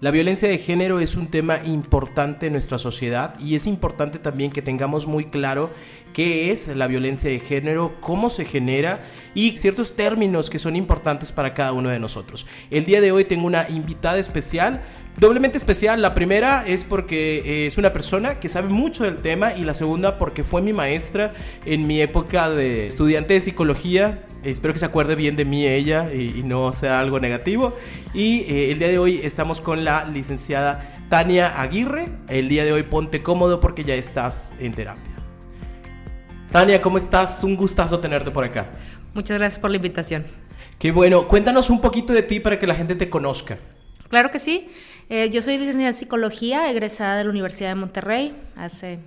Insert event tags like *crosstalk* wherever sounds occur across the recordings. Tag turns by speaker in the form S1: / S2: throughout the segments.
S1: La violencia de género es un tema importante en nuestra sociedad y es importante también que tengamos muy claro qué es la violencia de género, cómo se genera y ciertos términos que son importantes para cada uno de nosotros. El día de hoy tengo una invitada especial, doblemente especial. La primera es porque eh, es una persona que sabe mucho del tema y la segunda porque fue mi maestra en mi época de estudiante de psicología Espero que se acuerde bien de mí ella y, no sea algo negativo. Y eh, el día de hoy estamos con la licenciada Tania Aguirre. El día de hoy ponte cómodo porque ya estás en terapia. Tania, ¿cómo estás? Un gustazo tenerte por acá.
S2: Muchas gracias por la invitación.
S1: Qué bueno. Cuéntanos un poquito de ti para que la gente te conozca.
S2: Claro que sí. Eh, yo soy licenciada en psicología, egresada de la Universidad de Monterrey hace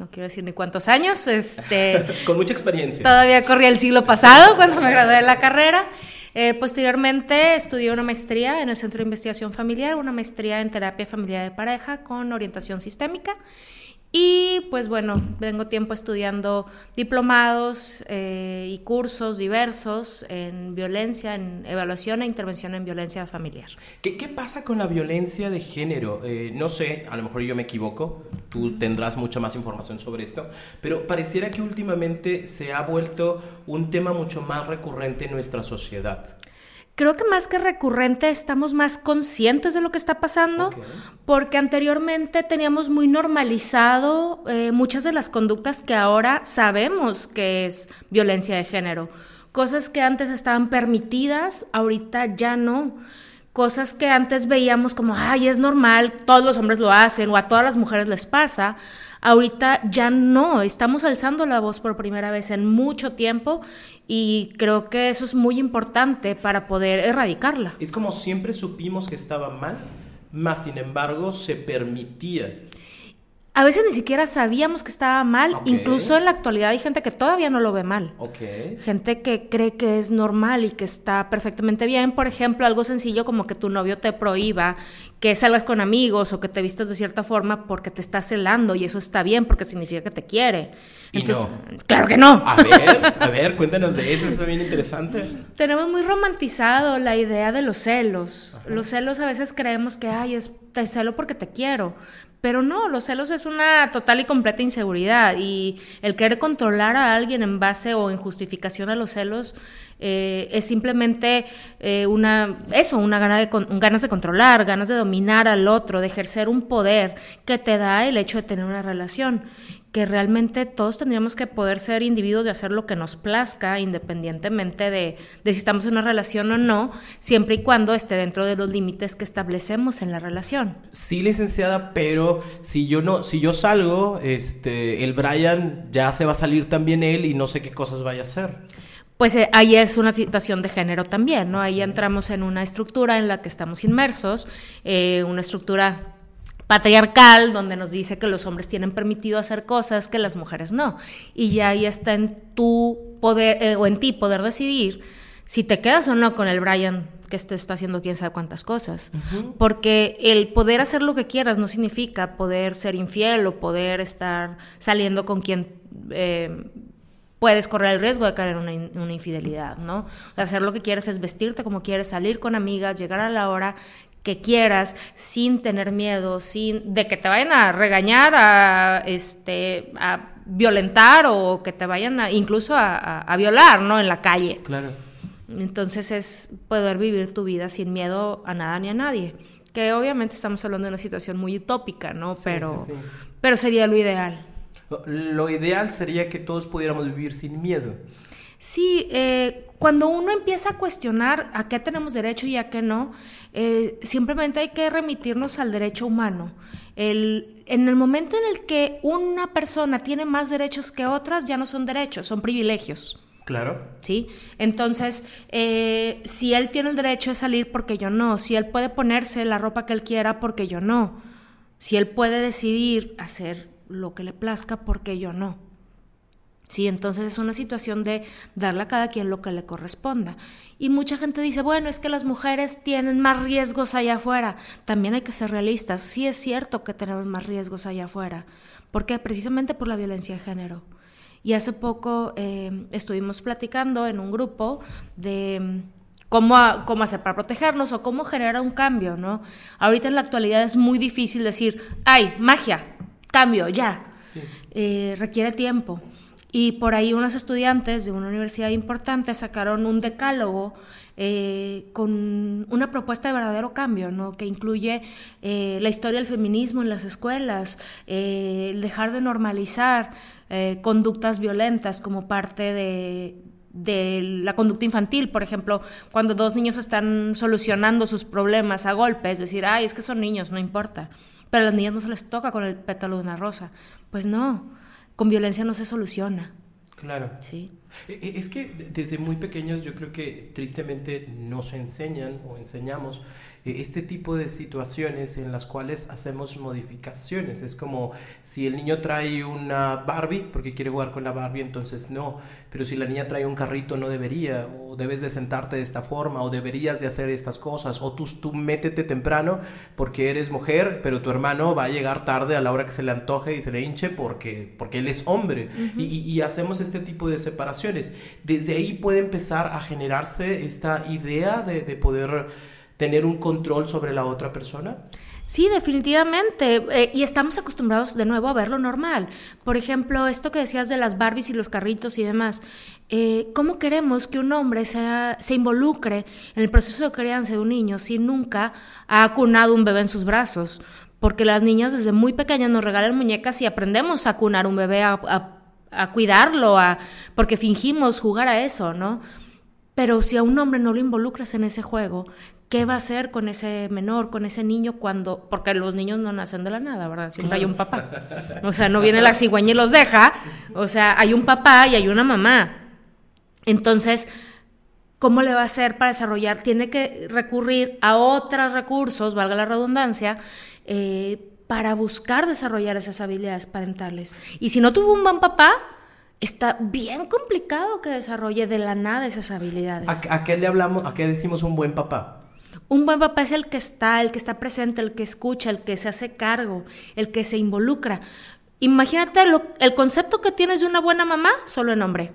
S2: no quiero decir ni cuántos años, este... *laughs*
S1: Con mucha experiencia.
S2: Todavía corría el siglo pasado *laughs* cuando me gradué de la carrera. Eh, posteriormente estudié una maestría en el Centro de Investigación Familiar, una maestría en terapia familiar de pareja con orientación sistémica y pues bueno, vengo tiempo estudiando diplomados eh, y cursos diversos en violencia, en evaluación e intervención en violencia familiar.
S1: ¿Qué, qué pasa con la violencia de género? Eh, no sé, a lo mejor yo me equivoco, tú tendrás mucha más información sobre esto, pero pareciera que últimamente se ha vuelto un tema mucho más recurrente en nuestra sociedad
S2: creo que más que recurrente estamos más conscientes de lo que está pasando, porque anteriormente teníamos muy normalizado eh, muchas de las conductas que ahora sabemos que es violencia de género. Cosas que antes estaban permitidas, ahorita ya no. Cosas que antes veíamos como, ay, es normal, todos los hombres lo hacen o a todas las mujeres les pasa Ahorita ya no, estamos alzando la voz por primera vez en mucho tiempo y creo que eso es muy importante para poder erradicarla.
S1: Es como siempre supimos que estaba mal, más sin embargo se permitía
S2: a veces ni siquiera sabíamos que estaba mal. Incluso en la actualidad hay gente que todavía no lo ve mal. Gente que cree que es normal y que está perfectamente bien. Por ejemplo, algo sencillo como que tu novio te prohíba que salgas con amigos o que te vistas de cierta forma porque te está celando y eso está bien porque significa que te quiere.
S1: ¿Y no?
S2: Claro que no.
S1: A ver, a ver, cuéntanos de eso, eso es bien interesante. *laughs*
S2: Tenemos muy romantizado la idea de los celos. Los celos a veces creemos que, ay, es, te celo porque te quiero. Pero no, los celos es una total y completa inseguridad y el querer controlar a alguien en base o en justificación a los celos eh, es simplemente eh, una, eso, una gana de, ganas de controlar, ganas de dominar al otro, de ejercer un poder que te da el hecho de tener una relación que realmente todos tendríamos que poder ser individuos de hacer lo que nos plazca, independientemente de, de, si estamos en una relación o no, siempre y cuando esté dentro de los límites que establecemos en la relación.
S1: Sí, licenciada, pero si yo no, si yo salgo, este, el Brian ya se va a salir también él y no sé qué cosas vaya a hacer
S2: pues eh, ahí es una situación de género también, ¿no? Ahí entramos en una estructura en la que estamos inmersos, eh, una estructura patriarcal donde nos dice que los hombres tienen permitido hacer cosas que las mujeres no. Y ya ahí está en tu poder eh, o en ti poder decidir si te quedas o no con el Brian que te está haciendo quién sabe cuántas cosas. Porque el poder hacer lo que quieras no significa poder ser infiel o poder estar saliendo con quien puedes correr el riesgo de caer en una, infidelidad, ¿no? hacer lo que quieres es vestirte como quieres, salir con amigas, llegar a la hora que quieras sin tener miedo, sin de que te vayan a regañar, a este a violentar o que te vayan a, incluso a, violar, ¿no? En la calle.
S1: Claro.
S2: Entonces es poder vivir tu vida sin miedo a nada ni a nadie. Que obviamente estamos hablando de una situación muy utópica, ¿no? pero, pero sería lo ideal.
S1: Lo ideal sería que todos pudiéramos vivir sin miedo.
S2: Sí, eh, cuando uno empieza a cuestionar a qué tenemos derecho y a qué no, eh, simplemente hay que remitirnos al derecho humano. El, en el momento en el que una persona tiene más derechos que otras, ya no son derechos, son privilegios.
S1: Claro.
S2: ¿Sí? Entonces, eh, si él tiene el derecho de salir porque yo no, si él puede ponerse la ropa que él quiera porque yo no, si él puede decidir hacer lo que le plazca porque yo no. Sí, entonces es una situación de darle a cada quien lo que le corresponda. Y mucha gente dice, bueno, es que las mujeres tienen más riesgos allá afuera. También hay que ser realistas. Sí es cierto que tenemos más riesgos allá afuera. ¿Por qué? Precisamente por la violencia de género. Y hace poco eh, estuvimos platicando en un grupo de cómo, cómo hacer para protegernos o cómo generar un cambio, ¿no? Ahorita en la actualidad es muy difícil decir, ay, magia, cambio, ya. Eh, requiere tiempo. Y por ahí unos estudiantes de una universidad importante sacaron un decálogo eh, con una propuesta de verdadero cambio, ¿no? que incluye eh, la historia del feminismo en las escuelas, el dejar de normalizar conductas violentas como parte de, de la conducta infantil, por ejemplo, cuando dos niños están solucionando sus problemas a golpes, decir, ay, es que son niños, no importa. Pero a las niñas no se les toca con el pétalo de una rosa. Pues no, con violencia no se soluciona.
S1: Claro.
S2: Sí.
S1: E, e, es que desde muy pequeños yo creo que tristemente nos enseñan o enseñamos este tipo de situaciones en las cuales hacemos modificaciones. Es como si el niño trae una Barbie porque quiere jugar con la Barbie, entonces no. Pero si la niña trae un carrito no debería, o debes de sentarte de esta forma, o deberías de hacer estas cosas, o tú, tú métete temprano porque eres mujer, pero tu hermano va a llegar tarde a la hora que se le antoje y se le hinche porque, porque él es hombre. y, y hacemos este tipo de separaciones. Desde ahí puede empezar a generarse esta idea de, de poder tener un control sobre la otra persona?
S2: Sí, definitivamente. Eh, y estamos acostumbrados de nuevo a verlo normal. Por ejemplo, esto que decías de las Barbies y los carritos y demás. Eh, ¿Cómo queremos que un hombre sea, se involucre en el proceso de crianza de un niño si nunca ha acunado un bebé en sus brazos? Porque las niñas desde muy pequeñas nos regalan muñecas y aprendemos a acunar un bebé, a, a cuidarlo, a, porque fingimos jugar a eso, ¿no? Pero si a un hombre no lo involucras en ese juego, ¿qué va a hacer con ese menor, con ese niño cuando, porque los niños no nacen de la nada, ¿verdad? Siempre hay un papá. O sea, no viene la cigüeña y los deja. O sea, hay un papá y hay una mamá. Entonces, ¿cómo le va a hacer para desarrollar? Tiene que recurrir a otros recursos, valga la redundancia, eh, para buscar desarrollar esas habilidades parentales. Y si no tuvo un buen papá, está bien complicado que desarrolle de la nada esas habilidades.
S1: ¿A, qué le hablamos, a qué decimos un buen papá?
S2: Un buen papá es el que está, el que está presente, el que escucha, el que se hace cargo, el que se involucra. Imagínate el concepto que tienes de una buena mamá solo en hombre.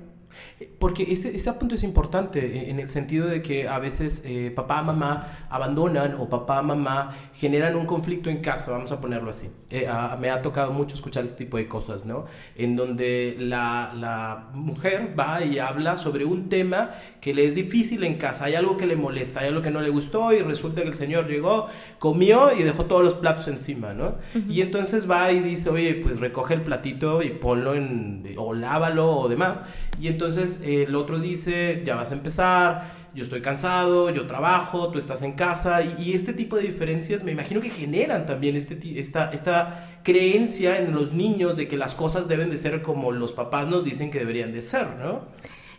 S1: Porque este, este punto es importante eh, en el sentido de que a veces eh, papá, mamá abandonan o papá, mamá generan un conflicto en casa, vamos a ponerlo así. Eh, me ha tocado mucho escuchar este tipo de cosas, ¿no? En donde la, la, mujer va y habla sobre un tema que le es difícil en casa, hay algo que le molesta, hay algo que no le gustó y resulta que el señor llegó, comió y dejó todos los platos encima, ¿no? Y entonces va y dice, oye, pues recoge el platito y ponlo en, o lávalo o demás. Y entonces eh, el otro dice, ya vas a empezar, yo estoy cansado, yo trabajo, tú estás en casa. Y, este tipo de diferencias me imagino que generan también este, esta, esta creencia en los niños de que las cosas deben de ser como los papás nos dicen que deberían de ser, ¿no?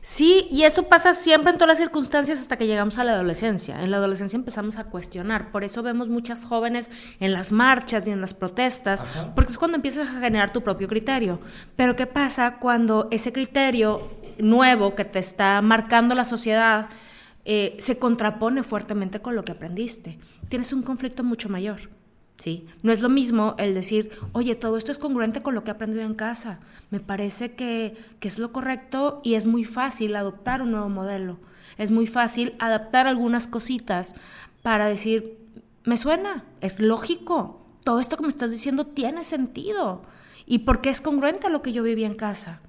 S2: Sí, y eso pasa siempre en todas las circunstancias hasta que llegamos a la adolescencia. En la adolescencia empezamos a cuestionar, por eso vemos muchas jóvenes en las marchas y en las protestas, porque es cuando empiezas a generar tu propio criterio. Pero ¿qué pasa cuando ese criterio nuevo que te está marcando la sociedad eh, se contrapone fuertemente con lo que aprendiste? Tienes un conflicto mucho mayor. ¿Sí? No es lo mismo el decir, oye, todo esto es congruente con lo que he aprendido en casa. Me parece que, que es lo correcto y es muy fácil adoptar un nuevo modelo. Es muy fácil adaptar algunas cositas para decir, me suena, es lógico, todo esto que me estás diciendo tiene sentido. ¿Y porque es congruente a lo que yo vivía en casa?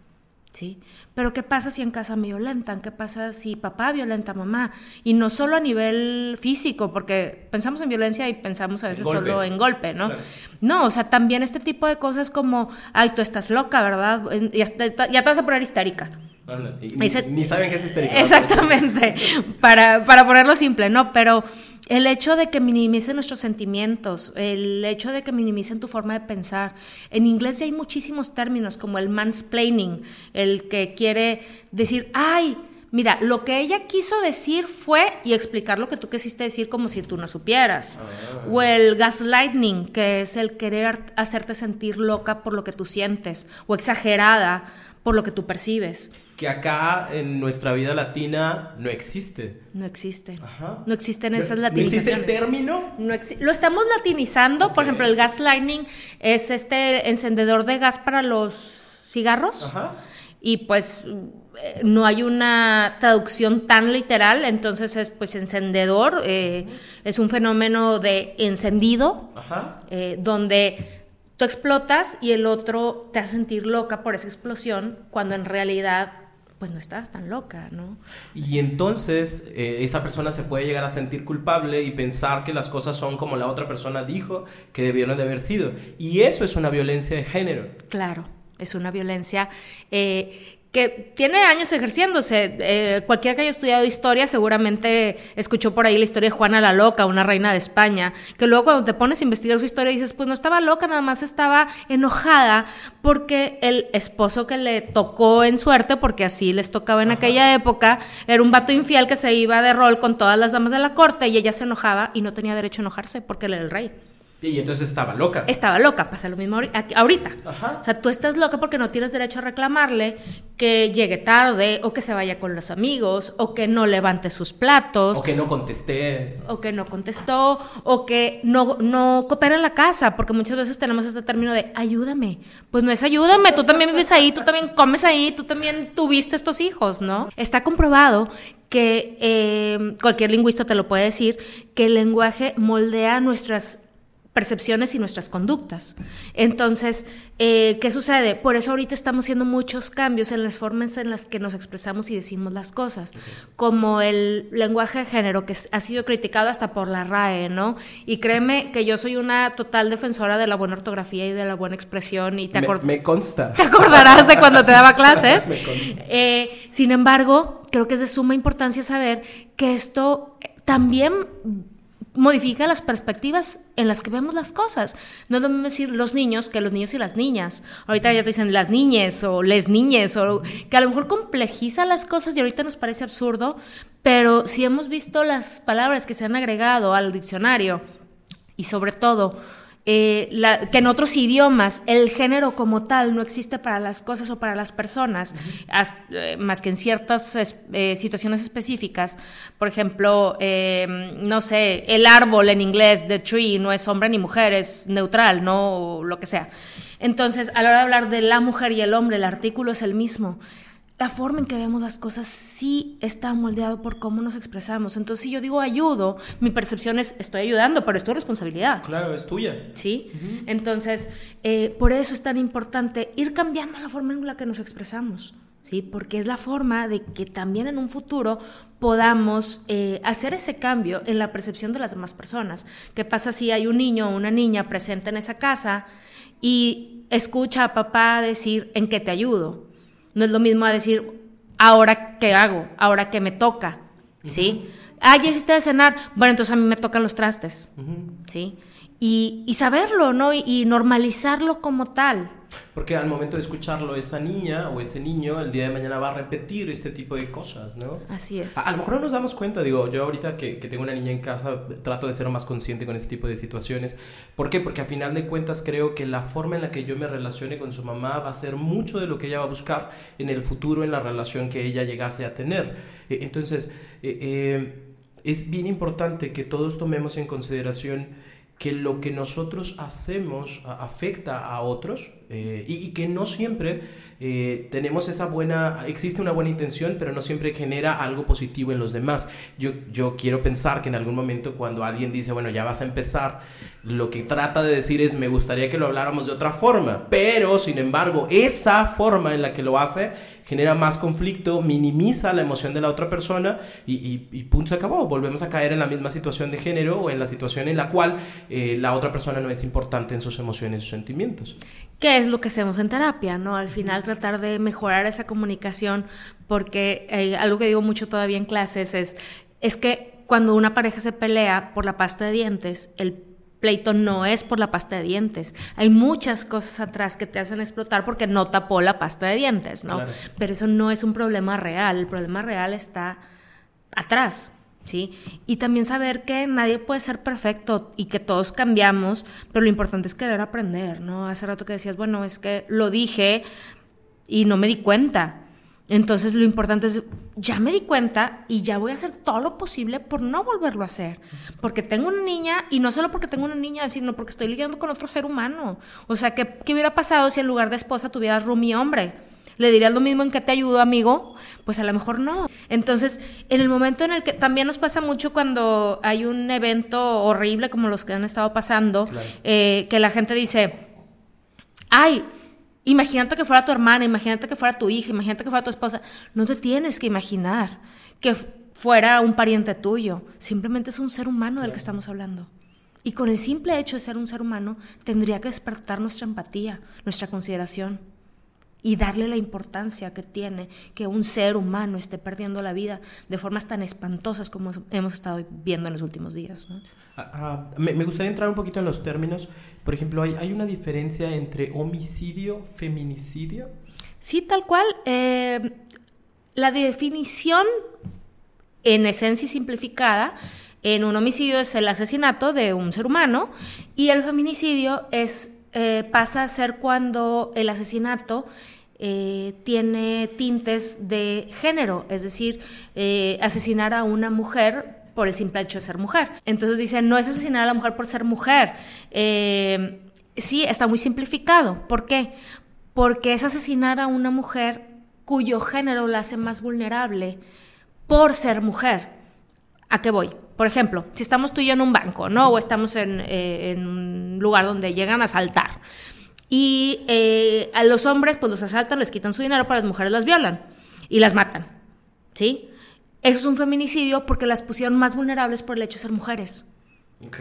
S2: ¿Sí? Pero ¿qué pasa si en casa me violentan? ¿Qué pasa si papá violenta a mamá? Y no solo a nivel físico, porque pensamos en violencia y pensamos a veces solo en golpe, ¿no? No, o sea, también este tipo de cosas como, ay, tú estás loca, ¿verdad? Ya, te, ya te vas a poner histérica.
S1: ni, saben qué es histérica. *laughs*
S2: Exactamente, para, para ponerlo simple, ¿no? Pero el hecho de que minimicen nuestros sentimientos, el hecho de que minimicen tu forma de pensar. En inglés hay muchísimos términos como el mansplaining, el que quiere decir, ay, mira, lo que ella quiso decir fue y explicar lo que tú quisiste decir como si tú no supieras. Ah. O el gaslighting, que es el querer hacerte sentir loca por lo que tú sientes o exagerada por lo que tú percibes
S1: que acá en nuestra vida latina no existe.
S2: No existe. Ajá. No existen esas latinizaciones.
S1: ¿No existe el término?
S2: No lo estamos latinizando. Por ejemplo, el gaslighting es este encendedor de gas para los cigarros. Ajá. Y pues no hay una traducción tan literal, entonces es pues encendedor, eh, es un fenómeno de encendido, eh, donde tú explotas y el otro te hace sentir loca por esa explosión, cuando en realidad pues no estás tan loca, ¿no?
S1: Y entonces esa persona se puede llegar a sentir culpable y pensar que las cosas son como la otra persona dijo que debieron de haber sido. Y eso es una violencia de género.
S2: Claro, es una violencia que tiene años ejerciéndose. Eh, cualquiera que haya estudiado historia seguramente escuchó por ahí la historia de Juana la Loca, una reina de España, que luego cuando te pones a investigar su historia dices, pues no estaba loca, nada más estaba enojada porque el esposo que le tocó en suerte, porque así les tocaba en aquella época, era un vato infiel que se iba de rol con todas las damas de la corte y ella se enojaba y no tenía derecho a enojarse porque él era el rey.
S1: Y entonces estaba loca.
S2: Estaba loca, pasa lo mismo ahorita. O sea, tú estás loca porque no tienes derecho a reclamarle que llegue tarde, o que se vaya con los amigos, o que no levante sus platos.
S1: O que no contesté.
S2: O que no contestó, o que no, no coopera en la casa, porque muchas veces tenemos este término de ayúdame. Pues no es ayúdame, tú también vives ahí, tú también comes ahí, tú también tuviste estos hijos, ¿no? Está comprobado que eh, cualquier lingüista te lo puede decir, que el lenguaje moldea nuestras percepciones y nuestras conductas. Entonces, eh, ¿qué sucede? Por eso ahorita estamos haciendo muchos cambios en las formas en las que nos expresamos y decimos las cosas, como el lenguaje de género, que ha sido criticado hasta por la RAE, ¿no? Y créeme que yo soy una total defensora de la buena ortografía y de la buena expresión. Y
S1: te me, me consta.
S2: Te acordarás de cuando te daba *laughs* clases. Eh, sin embargo, creo que es de suma importancia saber que esto también modifica las perspectivas en las que vemos las cosas. No es decir los niños que los niños y las niñas. Ahorita ya te dicen las niñes o les niñes, o que a lo mejor complejiza las cosas y ahorita nos parece absurdo, pero si hemos visto las palabras que se han agregado al diccionario y sobre todo eh, que en otros idiomas el género como tal no existe para las cosas o para las personas, eh, más que en ciertas eh, situaciones específicas. Por ejemplo, no sé, el árbol en inglés, the tree, no es hombre ni mujer, es neutral, no lo que sea. Entonces, a la hora de hablar de la mujer y el hombre, el artículo es el mismo la forma en que vemos las cosas sí está moldeado por cómo nos expresamos. Entonces, si yo digo ayudo, mi percepción es estoy ayudando, pero es tu responsabilidad.
S1: Claro, es tuya.
S2: Sí. Entonces, eh, por eso es tan importante ir cambiando la forma en la que nos expresamos. ¿Sí? Porque es la forma de que también en un futuro podamos eh, hacer ese cambio en la percepción de las demás personas. ¿Qué pasa si hay un niño o una niña presente en esa casa y escucha a papá decir en qué te ayudo? No es lo mismo a decir, ahora qué hago, ahora qué me toca, ¿sí? Ah, ya hiciste de cenar, bueno, entonces a mí me tocan los trastes, ¿sí? Y, y, saberlo, ¿no? y normalizarlo como tal.
S1: Porque al momento de escucharlo, esa niña o ese niño el día de mañana va a repetir este tipo de cosas, ¿no?
S2: Así es.
S1: A, lo mejor no nos damos cuenta, digo, yo ahorita que, que, tengo una niña en casa trato de ser más consciente con este tipo de situaciones. ¿Por qué? Porque a final de cuentas creo que la forma en la que yo me relacione con su mamá va a ser mucho de lo que ella va a buscar en el futuro en la relación que ella llegase a tener. E, entonces, eh, eh, es bien importante que todos tomemos en consideración que lo que nosotros hacemos afecta a otros eh, y, que no siempre eh, tenemos esa buena, existe una buena intención, pero no siempre genera algo positivo en los demás. Yo, yo quiero pensar que en algún momento cuando alguien dice, bueno, ya vas a empezar, lo que trata de decir es, me gustaría que lo habláramos de otra forma, pero sin embargo, esa forma en la que lo hace genera más conflicto, minimiza la emoción de la otra persona y, punto se acabó. Volvemos a caer en la misma situación de género o en la situación en la cual eh, la otra persona no es importante en sus emociones y sus sentimientos.
S2: ¿Qué es lo que hacemos en terapia? ¿no? Al final tratar de mejorar esa comunicación porque eh, algo que digo mucho todavía en clases es, es que cuando una pareja se pelea por la pasta de dientes, el pleito no es por la pasta de dientes. Hay muchas cosas atrás que te hacen explotar porque no tapó la pasta de dientes, ¿no? Pero eso no es un problema real. El problema real está atrás, ¿sí? Y también saber que nadie puede ser perfecto y que todos cambiamos, pero lo importante es querer aprender, ¿no? Hace rato que decías, bueno, es que lo dije y no me di cuenta. Entonces lo importante es, ya me di cuenta y ya voy a hacer todo lo posible por no volverlo a hacer. Porque tengo una niña y no solo porque tengo una niña, sino porque estoy lidiando con otro ser humano. O sea, ¿qué, qué hubiera pasado si en lugar de esposa tuvieras roomie hombre? ¿Le dirías lo mismo en que te ayudo, amigo? Pues a lo mejor no. Entonces, en el momento en el que también nos pasa mucho cuando hay un evento horrible como los que han estado pasando, eh, que la gente dice, ay, imagínate que fuera tu hermana, imagínate que fuera tu hija, imagínate que fuera tu esposa. No te tienes que imaginar que fuera un pariente tuyo. Simplemente es un ser humano del que estamos hablando. Y con el simple hecho de ser un ser humano, tendría que despertar nuestra empatía, nuestra consideración y darle la importancia que tiene que un ser humano esté perdiendo la vida de formas tan espantosas como hemos estado viendo en los últimos días.
S1: Ah, ah, me, gustaría entrar un poquito en los términos. Por ejemplo, ¿hay, hay una diferencia entre homicidio, feminicidio?
S2: Sí, tal cual. Eh, la definición, en esencia y simplificada, en un homicidio es el asesinato de un ser humano y el feminicidio es eh, pasa a ser cuando el asesinato eh, tiene tintes de género, es decir, eh, asesinar a una mujer por el simple hecho de ser mujer. Entonces dicen, no es asesinar a la mujer por ser mujer. sí, está muy simplificado. ¿Por qué? Porque es asesinar a una mujer cuyo género la hace más vulnerable por ser mujer. ¿A qué voy? Por ejemplo, si estamos tú y yo en un banco, ¿no? O estamos en, eh, un lugar donde llegan a asaltar. Y eh, a los hombres, pues los asaltan, les quitan su dinero, para las mujeres las violan y las matan. ¿Sí? Eso es un feminicidio porque las pusieron más vulnerables por el hecho de ser mujeres.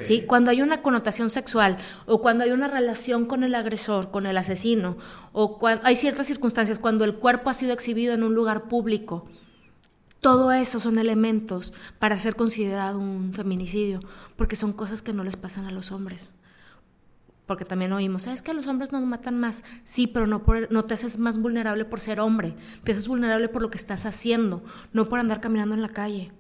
S2: ¿Sí? Cuando hay una connotación sexual o cuando hay una relación con el agresor, con el asesino, o cuando hay ciertas circunstancias cuando el cuerpo ha sido exhibido en un lugar público, todo eso son elementos para ser considerado un feminicidio, porque son cosas que no les pasan a los hombres. Porque también oímos, es que los hombres nos matan más. Sí, pero no, por, no te haces más vulnerable por ser hombre. Te haces vulnerable por lo que estás haciendo, no por andar caminando en la calle.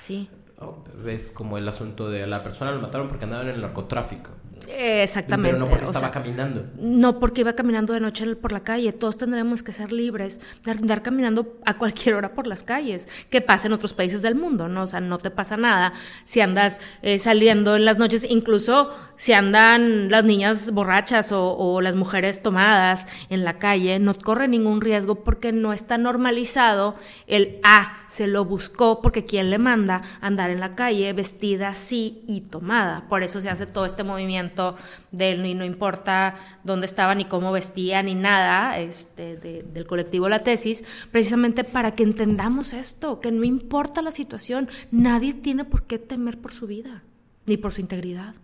S2: Sí.
S1: Oh, ves como el asunto de la persona lo mataron porque andaban en el narcotráfico.
S2: Exactamente.
S1: Pero no porque estaba caminando.
S2: No porque iba caminando de noche por la calle. Todos tendremos que ser libres de andar caminando a cualquier hora por las calles. Que pasa en otros países del mundo, ¿no? O sea, no te pasa nada si andas eh, saliendo en las noches, incluso si andan las niñas borrachas o, o, las mujeres tomadas en la calle, no corre ningún riesgo porque no está normalizado el ah, se lo buscó porque quien le manda andar en la calle vestida así y tomada. Por eso se hace todo este movimiento de él, y no importa dónde estaba, ni cómo vestía, ni nada este, del colectivo La Tesis, precisamente para que entendamos esto, que no importa la situación, nadie tiene por qué temer por su vida, ni por su integridad.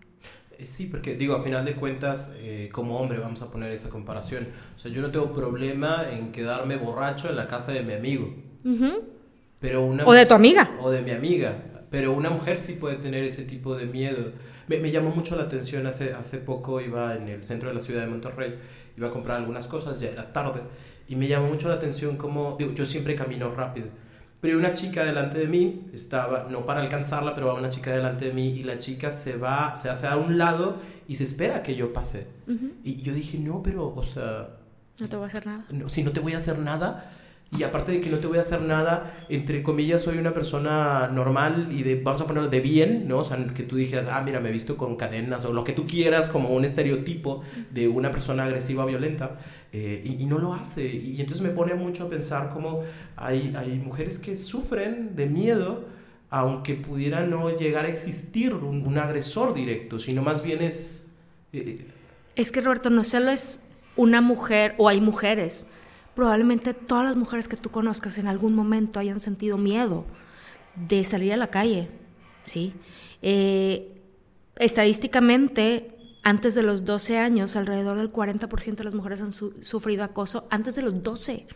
S1: Eh, sí, porque digo, a final de cuentas, eh, como hombre, vamos a poner esa comparación. O sea, yo no tengo problema en quedarme borracho en la casa de mi amigo. pero una,
S2: o de tu amiga.
S1: O de mi amiga. Pero una mujer sí puede tener ese tipo de miedo me, llamó mucho la atención, hace, hace poco iba en el centro de la ciudad de Monterrey, iba a comprar algunas cosas, ya era tarde, y me llamó mucho la atención como, digo, yo siempre camino rápido, pero una chica delante de mí, estaba, no para alcanzarla, pero va una chica delante de mí y la chica se va, se hace a un lado y se espera que yo pase. Y yo dije, no, pero, o sea...
S2: No te voy a hacer nada.
S1: No, si no te voy a hacer nada, y aparte de que no te voy a hacer nada, entre comillas, soy una persona normal y de, vamos a ponerlo de bien, ¿no? O sea, que tú dijeras, ah, mira, me he visto con cadenas o lo que tú quieras como un estereotipo de una persona agresiva, violenta, eh, y, no lo hace. Y, entonces me pone mucho a pensar cómo hay, hay mujeres que sufren de miedo, aunque pudiera no llegar a existir un, agresor directo, sino más bien es...
S2: Eh, es que Roberto, no solo es una mujer o hay mujeres probablemente todas las mujeres que tú conozcas en algún momento hayan sentido miedo de salir a la calle, ¿sí? Eh, estadísticamente, antes de los 12 años, alrededor del 40% de las mujeres han sufrido acoso antes de los 12,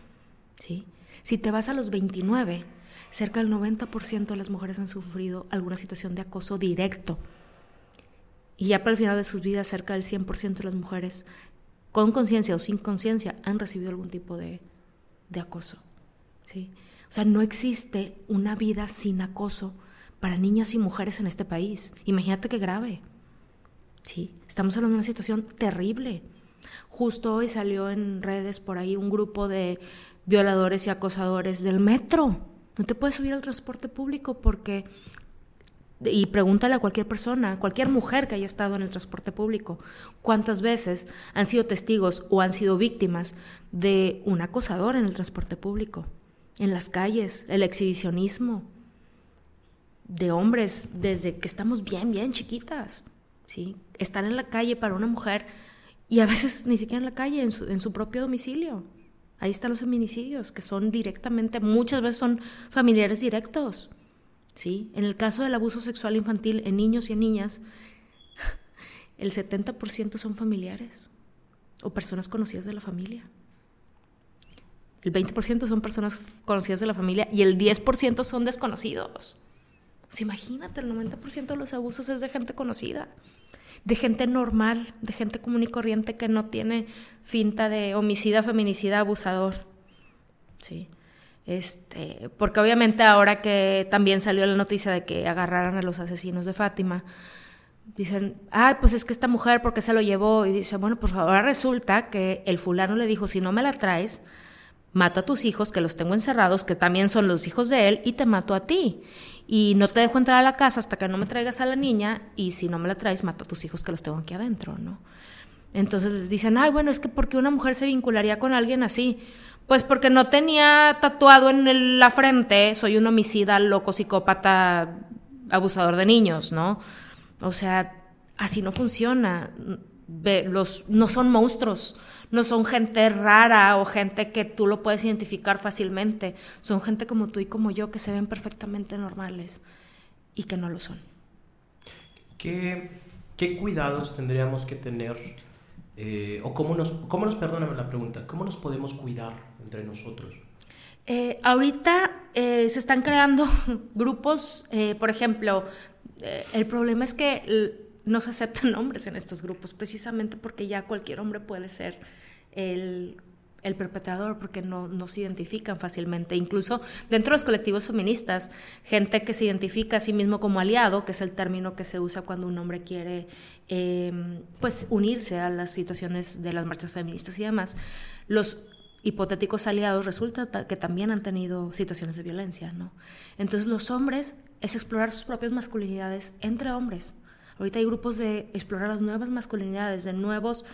S2: ¿sí? Si te vas a los 29, cerca del 90% de las mujeres han sufrido alguna situación de acoso directo. Y ya para el final de sus vidas, cerca del 100% de las mujeres con conciencia o sin conciencia, han recibido algún tipo de, acoso. ¿sí? O sea, no existe una vida sin acoso para niñas y mujeres en este país. Imagínate qué grave. ¿sí? Estamos hablando de una situación terrible. Justo hoy salió en redes por ahí un grupo de violadores y acosadores del metro. No te puedes subir al transporte público porque Y pregúntale a cualquier persona, cualquier mujer que haya estado en el transporte público, cuántas veces han sido testigos o han sido víctimas de un acosador en el transporte público, en las calles, el exhibicionismo de hombres desde que estamos bien, bien chiquitas. ¿sí? Estar en la calle para una mujer y a veces ni siquiera en la calle, en su, en su propio domicilio. Ahí están los feminicidios, que son directamente, muchas veces son familiares directos. ¿Sí? En el caso del abuso sexual infantil en niños y en niñas, *laughs* el 70% son familiares o personas conocidas de la familia. El 20% son personas conocidas de la familia y el 10% son desconocidos. Pues imagínate, el 90% de los abusos es de gente conocida, de gente normal, de gente común y corriente que no tiene finta de homicida, feminicida, abusador. Sí. Este, porque obviamente ahora que también salió la noticia de que agarraran a los asesinos de Fátima, dicen, ay, pues es que esta mujer, ¿por qué se lo llevó? Y dice, bueno, pues ahora resulta que el fulano le dijo, si no me la traes, mato a tus hijos, que los tengo encerrados, que también son los hijos de él, y te mato a ti. Y no te dejo entrar a la casa hasta que no me traigas a la niña, y si no me la traes, mato a tus hijos que los tengo aquí adentro, ¿no? Entonces les dicen, ay, bueno, es que ¿por qué una mujer se vincularía con alguien así? Pues porque no tenía tatuado en la frente, soy un homicida, loco, psicópata, abusador de niños, ¿no? O sea, así no funciona. Los, no son monstruos, no son gente rara o gente que tú lo puedes identificar fácilmente. Son gente como tú y como yo que se ven perfectamente normales y que no lo son.
S1: ¿Qué, cuidados tendríamos que tener? Eh, o cómo nos, cómo nos, perdóname la pregunta, ¿cómo nos podemos cuidar entre nosotros?
S2: Eh, ahorita eh, se están creando *laughs* grupos, eh, por ejemplo, el problema es que no se aceptan *laughs* hombres en estos grupos, precisamente porque ya cualquier hombre puede ser el, el perpetrador, porque no, no, se identifican fácilmente. Incluso dentro de los colectivos feministas, gente que se identifica a sí mismo como aliado, que es el término que se usa cuando un hombre quiere pues unirse a las situaciones de las marchas feministas y demás, los hipotéticos aliados resulta que también han tenido situaciones de violencia, ¿no? Entonces los hombres es explorar sus propias masculinidades entre hombres. Ahorita hay grupos de explorar las nuevas masculinidades, de nuevos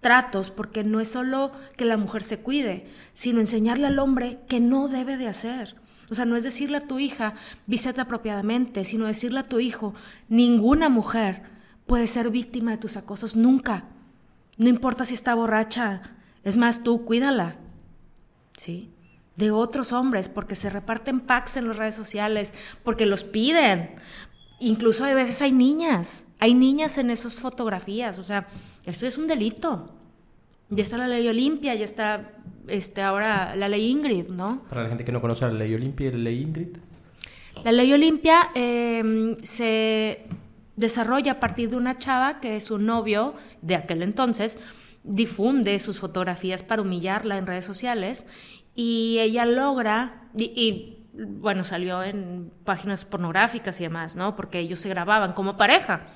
S2: tratos, porque no es solo que la mujer se cuide, sino enseñarle al hombre que no debe de hacer. O sea, no es decirle a tu hija, vístete apropiadamente, sino decirle a tu hijo, ninguna mujer puede ser víctima de tus acosos, nunca. No importa si está borracha, es más, tú cuídala. ¿Sí? De otros hombres, porque se reparten packs en las redes sociales, porque los piden. Incluso a veces hay niñas, hay niñas en esas fotografías, o sea, esto es un delito. Ya está la ley Olimpia, ya está este, ahora la ley Ingrid, ¿no?
S1: Para la gente que no conoce la ley Olimpia y la ley Ingrid.
S2: La ley Olimpia em, se desarrolla a partir de una chava que su novio de aquel entonces difunde sus fotografías para humillarla en redes sociales y ella logra, y, bueno, salió en páginas pornográficas y demás, ¿no? Porque ellos se grababan como pareja.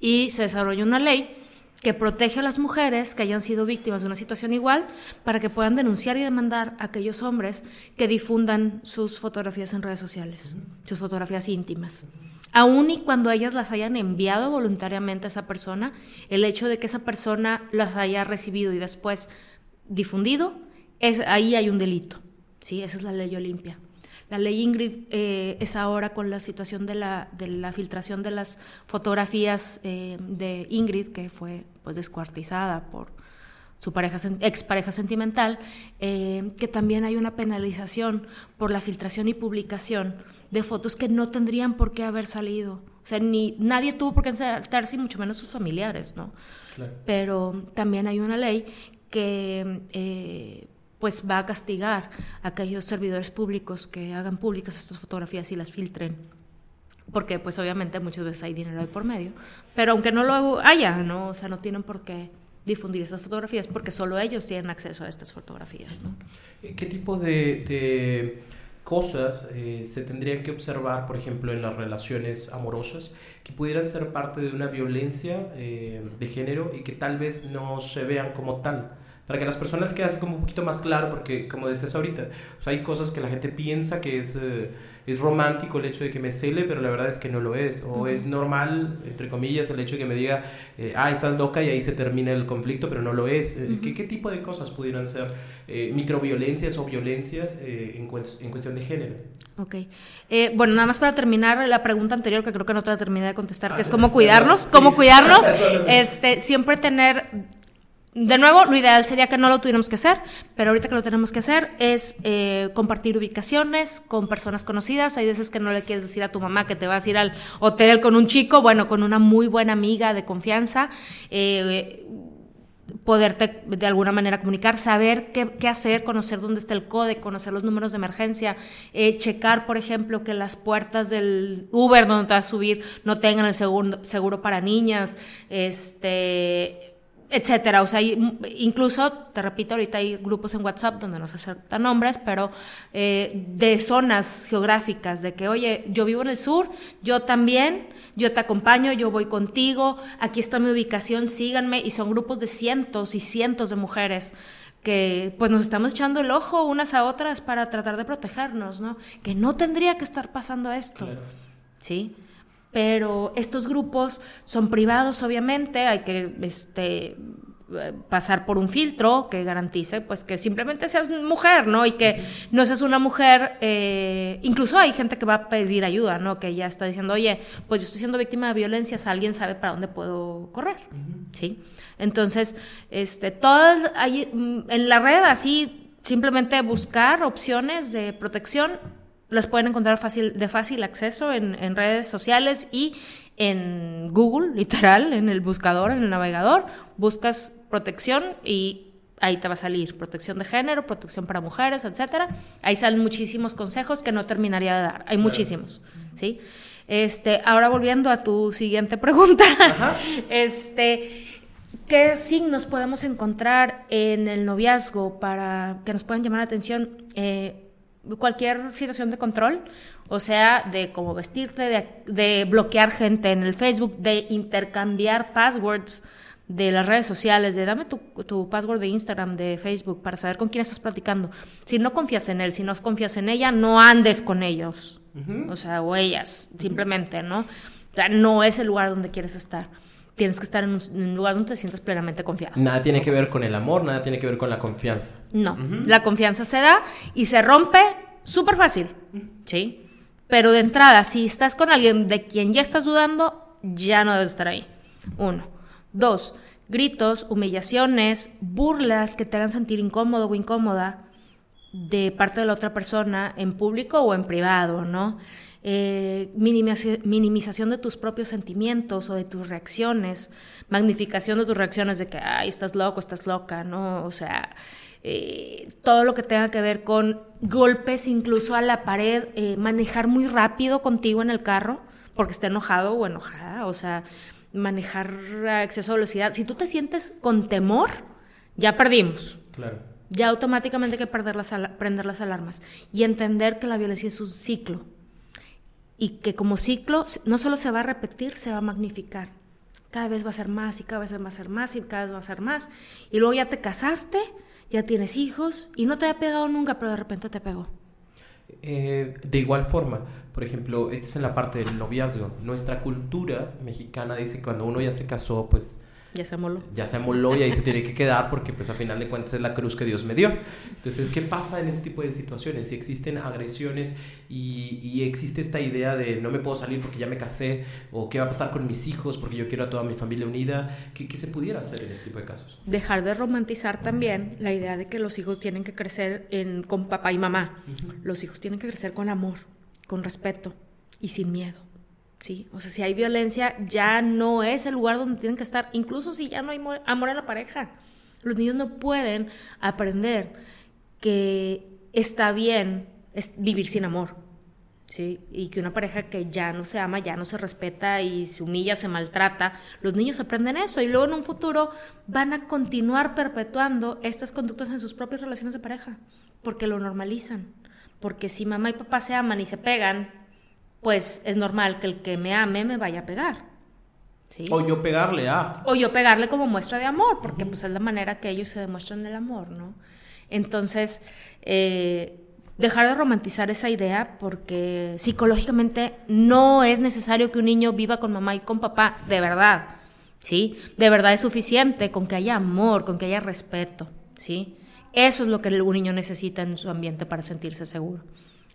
S2: Y se desarrolló una ley que protege a las mujeres que hayan sido víctimas de una situación igual para que puedan denunciar y demandar a aquellos hombres que difundan sus fotografías en redes sociales, sus fotografías íntimas. Aún y cuando ellas las hayan enviado voluntariamente a esa persona, el hecho de que esa persona las haya recibido y después difundido, es, ahí hay un delito. ¿sí? Esa es la ley Olimpia. La ley Ingrid eh, es ahora con la situación de la, de la filtración de las fotografías eh, de Ingrid, que fue pues, descuartizada por su pareja, expareja sentimental, eh, que también hay una penalización por la filtración y publicación de fotos que no tendrían por qué haber salido. O sea, ni, nadie tuvo por qué y mucho menos sus familiares, ¿no? Pero también hay una ley que eh, pues va a castigar a aquellos servidores públicos que hagan públicas estas fotografías y las filtren porque pues obviamente muchas veces hay dinero de por medio, pero aunque no lo haya, ¿no? O sea, no tienen por qué difundir esas fotografías porque solo ellos tienen acceso a estas fotografías, ¿no?
S1: ¿Qué tipo de cosas eh, se tendrían que observar, por ejemplo, en las relaciones amorosas, que pudieran ser parte de una violencia eh, de género y que tal vez no se vean como tal, para que las personas quede así como un poquito más claro, porque como decías ahorita, o sea, hay cosas que la gente piensa que es, eh, es romántico el hecho de que me cele, pero la verdad es que no lo es, o es normal, entre comillas, el hecho de que me diga, eh, ah, estás loca y ahí se termina el conflicto, pero no lo es. Eh, ¿qué, ¿qué, tipo de cosas pudieran ser microviolencias o violencias en, en cuestión de género?
S2: Ok. Eh, bueno, nada más para terminar la pregunta anterior, que creo que no te la terminé de contestar, que es cómo *laughs* cuidarnos, cómo cuidarnos. *laughs* Este, siempre tener, de nuevo, lo ideal sería que no lo tuviéramos que hacer, pero ahorita que lo tenemos que hacer es eh, compartir ubicaciones con personas conocidas. Hay veces que no le quieres decir a tu mamá que te vas a ir al hotel con un chico, bueno, con una muy buena amiga de confianza. Eh, poderte de alguna manera comunicar, saber qué, hacer, conocer dónde está el código, conocer los números de emergencia, eh, checar, por ejemplo, que las puertas del Uber donde te vas a subir no tengan el seguro, seguro para niñas, este etcétera. O sea, incluso, te repito, ahorita hay grupos en WhatsApp donde no se aceptan nombres, pero eh, de zonas geográficas, de que, oye, yo vivo en el sur, yo también, yo te acompaño, yo voy contigo, aquí está mi ubicación, síganme, y son grupos de cientos y cientos de mujeres que pues nos estamos echando el ojo unas a otras para tratar de protegernos, ¿no? Que no tendría que estar pasando esto. ¿Sí? Pero estos grupos son privados, obviamente, hay que este, pasar por un filtro que garantice pues que simplemente seas mujer, ¿no? Y que no seas una mujer, eh, incluso hay gente que va a pedir ayuda, ¿no? Que ya está diciendo, oye, pues yo estoy siendo víctima de violencias, alguien sabe para dónde puedo correr, ¿sí? Entonces, este, todas, hay, mm, en la red así, simplemente buscar opciones de protección las pueden encontrar fácil, de fácil acceso en, redes sociales y en Google, literal, en el buscador, en el navegador, buscas protección y ahí te va a salir protección de género, protección para mujeres, etcétera. Ahí salen muchísimos consejos que no terminaría de dar. Hay muchísimos, ¿sí? Este, ahora volviendo a tu siguiente *laughs* pregunta, este, ¿qué signos podemos encontrar en el noviazgo para que nos puedan llamar la atención? Eh, cualquier situación de control, o sea, de cómo vestirte, de, bloquear gente en el Facebook, de intercambiar passwords de las redes sociales, de dame tu, tu, password de Instagram, de Facebook, para saber con quién estás platicando. Si no confías en él, si no confías en ella, no andes con ellos, o sea, o ellas, simplemente, ¿no? O sea, no es el lugar donde quieres estar tienes que estar en un, lugar donde te sientas plenamente confiado.
S1: Nada tiene que ver con el amor, nada tiene que ver con la confianza.
S2: No, la confianza se da y se rompe súper fácil, ¿sí? Pero de entrada, si estás con alguien de quien ya estás dudando, ya no debes estar ahí. Uno. Dos, gritos, humillaciones, burlas que te hagan sentir incómodo o incómoda de parte de la otra persona en público o en privado, ¿no? Eh, minimización de tus propios sentimientos o de tus reacciones, magnificación de tus reacciones de que, ay, estás loco, estás loca, ¿no? O sea, eh, todo lo que tenga que ver con golpes incluso a la pared, eh, manejar muy rápido contigo en el carro porque esté enojado o enojada, o sea, manejar a exceso de velocidad. Si tú te sientes con temor, ya perdimos.
S1: Claro.
S2: Ya automáticamente hay que perder las prender las alarmas y entender que la violencia es un ciclo y que como ciclo no solo se va a repetir, se va a magnificar. Cada vez va a ser más y cada vez va a ser más y cada vez va a ser más. Y luego ya te casaste, ya tienes hijos y no te ha pegado nunca, pero de repente te pegó.
S1: Eh, de igual forma, por ejemplo, esta es en la parte del noviazgo. Nuestra cultura mexicana dice que cuando uno ya se casó, pues
S2: ya se moló.
S1: Ya se moló y ahí se tiene que quedar porque pues a final de cuentas es la cruz que Dios me dio. Entonces, ¿qué pasa en ese tipo de situaciones? Si existen agresiones y, existe esta idea de no me puedo salir porque ya me casé o qué va a pasar con mis hijos porque yo quiero a toda mi familia unida, ¿qué, qué se pudiera hacer en este tipo de casos?
S2: Dejar de romantizar también la idea de que los hijos tienen que crecer en, con papá y mamá. Los hijos tienen que crecer con amor, con respeto y sin miedo. ¿Sí? O sea, si hay violencia, ya no es el lugar donde tienen que estar, incluso si ya no hay amor en la pareja. Los niños no pueden aprender que está bien vivir sin amor, ¿sí? Y que una pareja que ya no se ama, ya no se respeta y se humilla, se maltrata, los niños aprenden eso y luego en un futuro van a continuar perpetuando estas conductas en sus propias relaciones de pareja, porque lo normalizan. Porque si mamá y papá se aman y se pegan, pues es normal que el que me ame me vaya a pegar. ¿sí?
S1: O yo pegarle a.
S2: O yo pegarle como muestra de amor, porque pues es la manera que ellos se demuestran el amor, ¿no? Entonces, eh, dejar de romantizar esa idea porque psicológicamente no es necesario que un niño viva con mamá y con papá, de verdad, ¿sí? De verdad es suficiente con que haya amor, con que haya respeto, ¿sí? Eso es lo que un niño necesita en su ambiente para sentirse seguro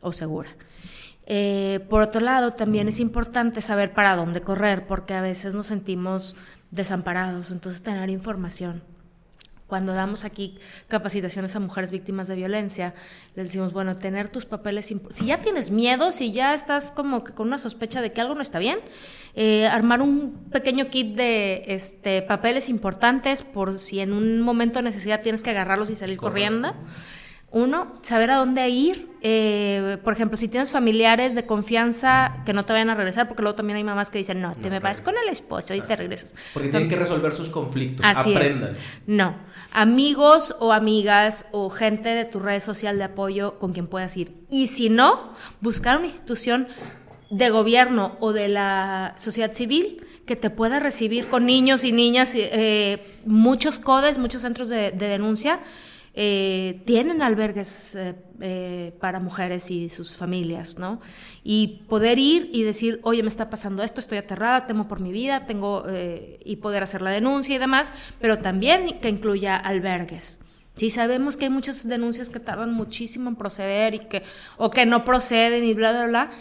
S2: o segura. Eh, por otro lado, también es importante saber para dónde correr, porque a veces nos sentimos desamparados, entonces tener información. Cuando damos aquí capacitaciones a mujeres víctimas de violencia, les decimos, bueno, tener tus papeles, si ya tienes miedo, si ya estás como que con una sospecha de que algo no está bien, eh, armar un pequeño kit de este, papeles importantes por si en un momento de necesidad tienes que agarrarlos y salir corriendo. Uno, saber a dónde ir. Eh, por ejemplo, si tienes familiares de confianza que no te vayan a regresar, porque luego también hay mamás que dicen, no, te me vas con el esposo y te regresas.
S1: Porque tienen que resolver sus conflictos. Así Aprendan.
S2: No. Amigos o amigas o gente de tu red social de apoyo con quien puedas ir. Y si no, buscar una institución de gobierno o de la sociedad civil que te pueda recibir con niños y niñas, eh, muchos codes, muchos centros de denuncia eh, tienen albergues eh, eh, para mujeres y sus familias, ¿no? Y poder ir y decir, oye, me está pasando esto, estoy aterrada, temo por mi vida, tengo, y poder hacer la denuncia y demás, pero también que incluya albergues. Sí, sabemos que hay muchas denuncias que tardan muchísimo en proceder y que, o que no proceden y bla, bla, bla,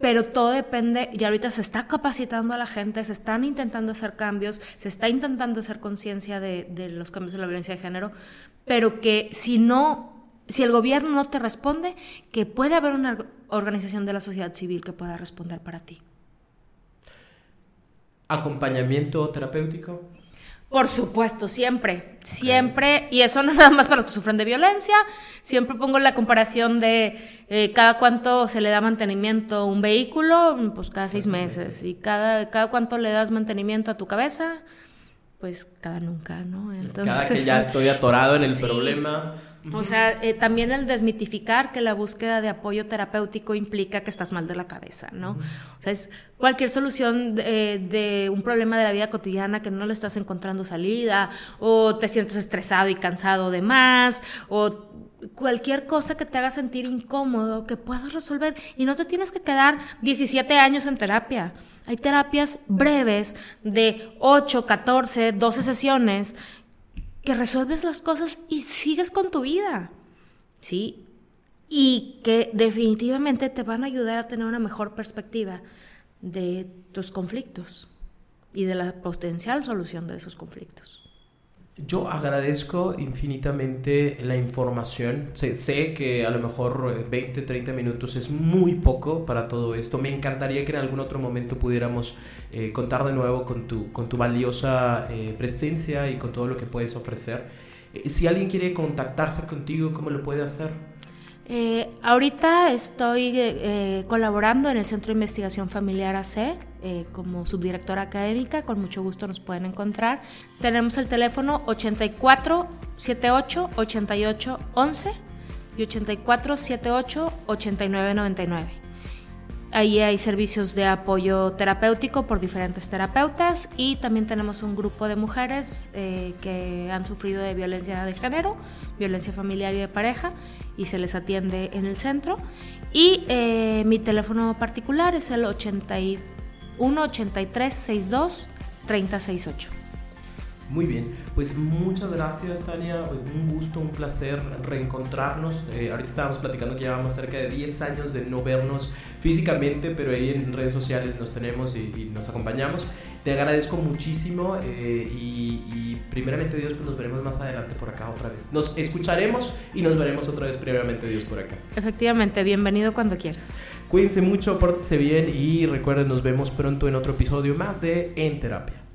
S2: pero todo depende, y ahorita se está capacitando a la gente, se están intentando hacer cambios, se está intentando hacer conciencia de, de, los cambios de la violencia de género, pero que si no, si el gobierno no te responde, que puede haber una organización de la sociedad civil que pueda responder para ti.
S1: ¿Acompañamiento terapéutico?
S2: Por supuesto, siempre, siempre, y eso no nada más para los que sufren de violencia, siempre pongo la comparación de eh, cada cuánto se le da mantenimiento a un vehículo, pues cada seis meses, y cada, cada cuánto le das mantenimiento a tu cabeza, pues cada nunca, ¿no?
S1: Entonces, cada que ya *laughs* estoy atorado en el problema,
S2: o sea, eh, también el desmitificar que la búsqueda de apoyo terapéutico implica que estás mal de la cabeza, ¿no? O sea, es cualquier solución de, un problema de la vida cotidiana que no le estás encontrando salida, o te sientes estresado y cansado de más, o cualquier cosa que te haga sentir incómodo, que puedas resolver y no te tienes que quedar 17 años en terapia. Hay terapias breves de 8, 14, 12 sesiones que resuelves las cosas y sigues con tu vida, ¿sí? Y que definitivamente te van a ayudar a tener una mejor perspectiva de tus conflictos y de la potencial solución de esos conflictos.
S1: Yo agradezco infinitamente la información. Sé, que a lo mejor 20, eh, 30 minutos es muy poco para todo esto. Me encantaría que en algún otro momento pudiéramos eh, contar de nuevo con tu, con tu valiosa eh, presencia y con todo lo que puedes ofrecer. si alguien quiere contactarse contigo, ¿cómo lo puede hacer?
S2: Eh, ahorita estoy eh, colaborando en el Centro de Investigación Familiar AC eh, como subdirectora académica, con mucho gusto nos pueden encontrar. Tenemos el teléfono 84 78 88 11 y 84 78 89 99. Ahí hay servicios de apoyo terapéutico por diferentes terapeutas y también tenemos un grupo de mujeres eh, que han sufrido de violencia de género, violencia familiar y de pareja y se les atiende en el centro. Y eh, mi teléfono particular es el 81 83 62 368.
S1: Muy bien, pues muchas gracias Tania, un gusto, un placer reencontrarnos. Eh, ahorita estábamos platicando que llevamos cerca de 10 años de no vernos físicamente, pero ahí en redes sociales nos tenemos y, nos acompañamos. Te agradezco muchísimo eh, y, primeramente Dios, pues nos veremos más adelante por acá otra vez. Nos escucharemos y nos veremos otra vez primeramente Dios por acá.
S2: Efectivamente, bienvenido cuando quieras.
S1: Cuídense mucho, pórtense bien y recuerden, nos vemos pronto en otro episodio más de En Terapia.